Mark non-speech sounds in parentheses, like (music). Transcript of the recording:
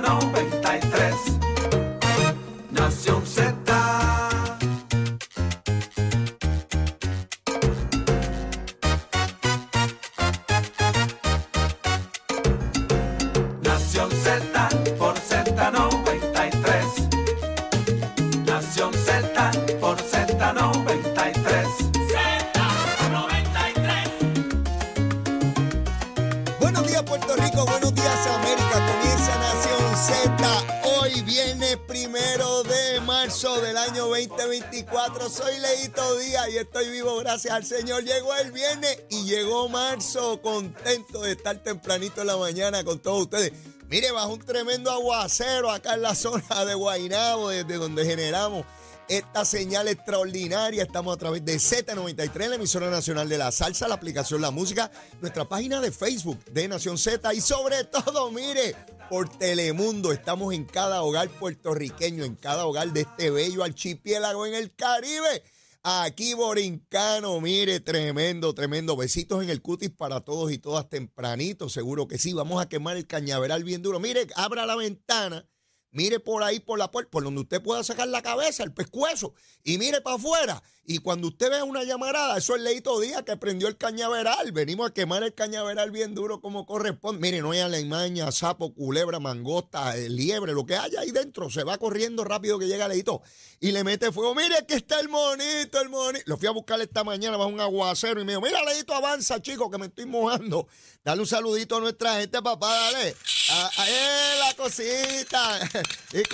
93 Nación Z. Nación Z por Z93 Nación Z por Z93 Buenos días Puerto Rico, buenos días Hoy viene primero de marzo del año 2024. Soy Leito Díaz y estoy vivo gracias al Señor. Llegó el viernes y llegó marzo. Contento de estar tempranito en la mañana con todos ustedes. Mire, bajo un tremendo aguacero acá en la zona de Guaynabo, desde donde generamos esta señal extraordinaria. Estamos a través de Z93, la emisora nacional de la salsa, la aplicación La Música, nuestra página de Facebook de Nación Z y sobre todo, mire, por Telemundo. Estamos en cada hogar puertorriqueño, en cada hogar de este bello archipiélago en el Caribe. Aquí Borincano, mire, tremendo, tremendo. Besitos en el cutis para todos y todas tempranito, seguro que sí. Vamos a quemar el cañaveral bien duro. Mire, abra la ventana. Mire por ahí, por la puerta, por donde usted pueda sacar la cabeza, el pescuezo, y mire para afuera. Y cuando usted vea una llamarada, eso es Leito Díaz que prendió el cañaveral. Venimos a quemar el cañaveral bien duro como corresponde. Mire, no hay alemaña, sapo, culebra, mangosta, eh, liebre, lo que haya ahí dentro. Se va corriendo rápido que llega Leito y le mete fuego. Mire que está el monito, el monito. Lo fui a buscar esta mañana bajo un aguacero y me dijo, mira Leito, avanza, chico, que me estoy mojando. Dale un saludito a nuestra gente, papá, dale. A, a- eh, la cosita. (laughs) Y